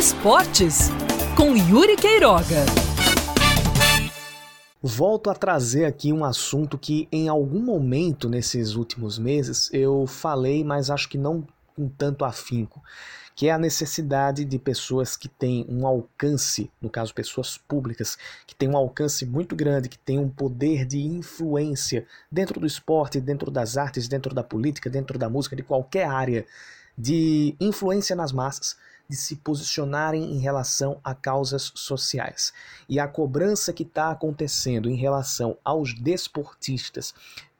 Esportes com Yuri Queiroga. Volto a trazer aqui um assunto que em algum momento nesses últimos meses eu falei, mas acho que não com tanto afinco, que é a necessidade de pessoas que têm um alcance, no caso pessoas públicas, que têm um alcance muito grande, que têm um poder de influência dentro do esporte, dentro das artes, dentro da política, dentro da música, de qualquer área de influência nas massas, de se posicionarem em relação a causas sociais. E a cobrança que está acontecendo em relação aos desportistas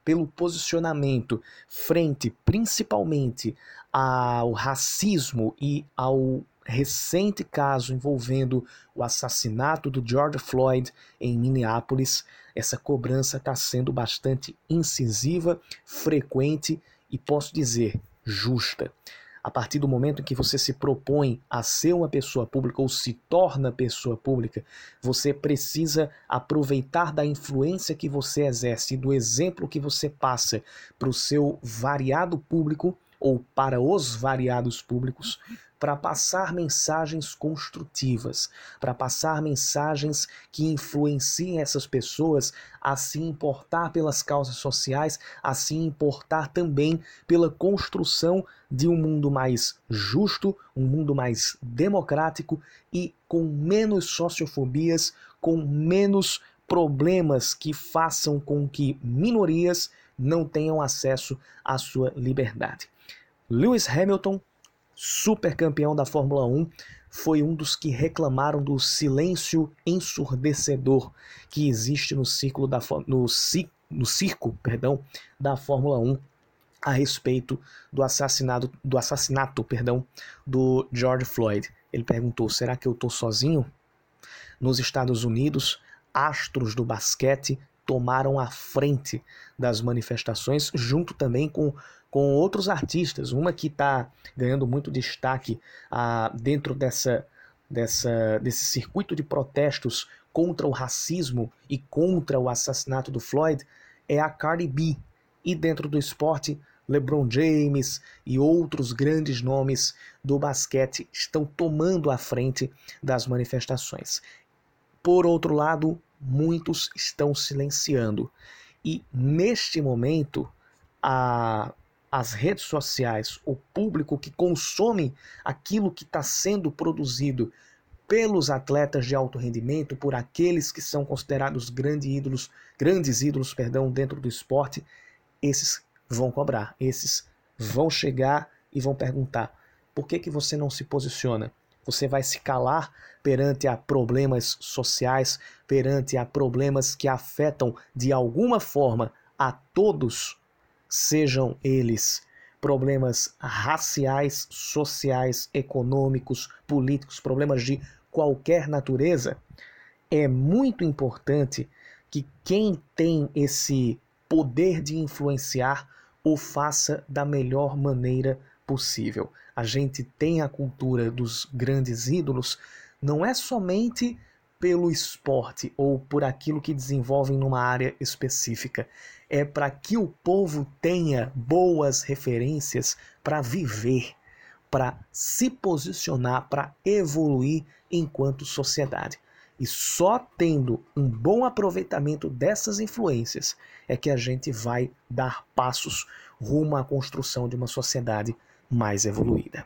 pelo posicionamento frente principalmente ao racismo e ao recente caso envolvendo o assassinato do George Floyd em Minneapolis, essa cobrança está sendo bastante incisiva, frequente e posso dizer justa a partir do momento em que você se propõe a ser uma pessoa pública ou se torna pessoa pública, você precisa aproveitar da influência que você exerce, do exemplo que você passa para o seu variado público ou para os variados públicos, para passar mensagens construtivas, para passar mensagens que influenciem essas pessoas a se importar pelas causas sociais, a se importar também pela construção de um mundo mais justo, um mundo mais democrático e com menos sociofobias, com menos problemas que façam com que minorias não tenham acesso à sua liberdade. Lewis Hamilton super campeão da Fórmula 1, foi um dos que reclamaram do silêncio ensurdecedor que existe no ciclo da no, no circo, perdão, da Fórmula 1 a respeito do assassinato do assassinato, perdão, do George Floyd. Ele perguntou: "Será que eu estou sozinho?" Nos Estados Unidos, astros do basquete tomaram a frente das manifestações, junto também com, com outros artistas. Uma que está ganhando muito destaque ah, dentro dessa, dessa, desse circuito de protestos contra o racismo e contra o assassinato do Floyd é a Cardi B. E dentro do esporte, LeBron James e outros grandes nomes do basquete estão tomando a frente das manifestações. Por outro lado, muitos estão silenciando. E neste momento, a, as redes sociais, o público que consome aquilo que está sendo produzido pelos atletas de alto rendimento, por aqueles que são considerados grandes ídolos, grandes ídolos, perdão, dentro do esporte, esses vão cobrar, esses vão chegar e vão perguntar: por que que você não se posiciona? Você vai se calar perante a problemas sociais, perante a problemas que afetam de alguma forma a todos, sejam eles problemas raciais, sociais, econômicos, políticos, problemas de qualquer natureza. É muito importante que quem tem esse poder de influenciar o faça da melhor maneira possível. A gente tem a cultura dos grandes ídolos não é somente pelo esporte ou por aquilo que desenvolvem numa área específica. É para que o povo tenha boas referências para viver, para se posicionar, para evoluir enquanto sociedade. E só tendo um bom aproveitamento dessas influências é que a gente vai dar passos rumo à construção de uma sociedade mais evoluída.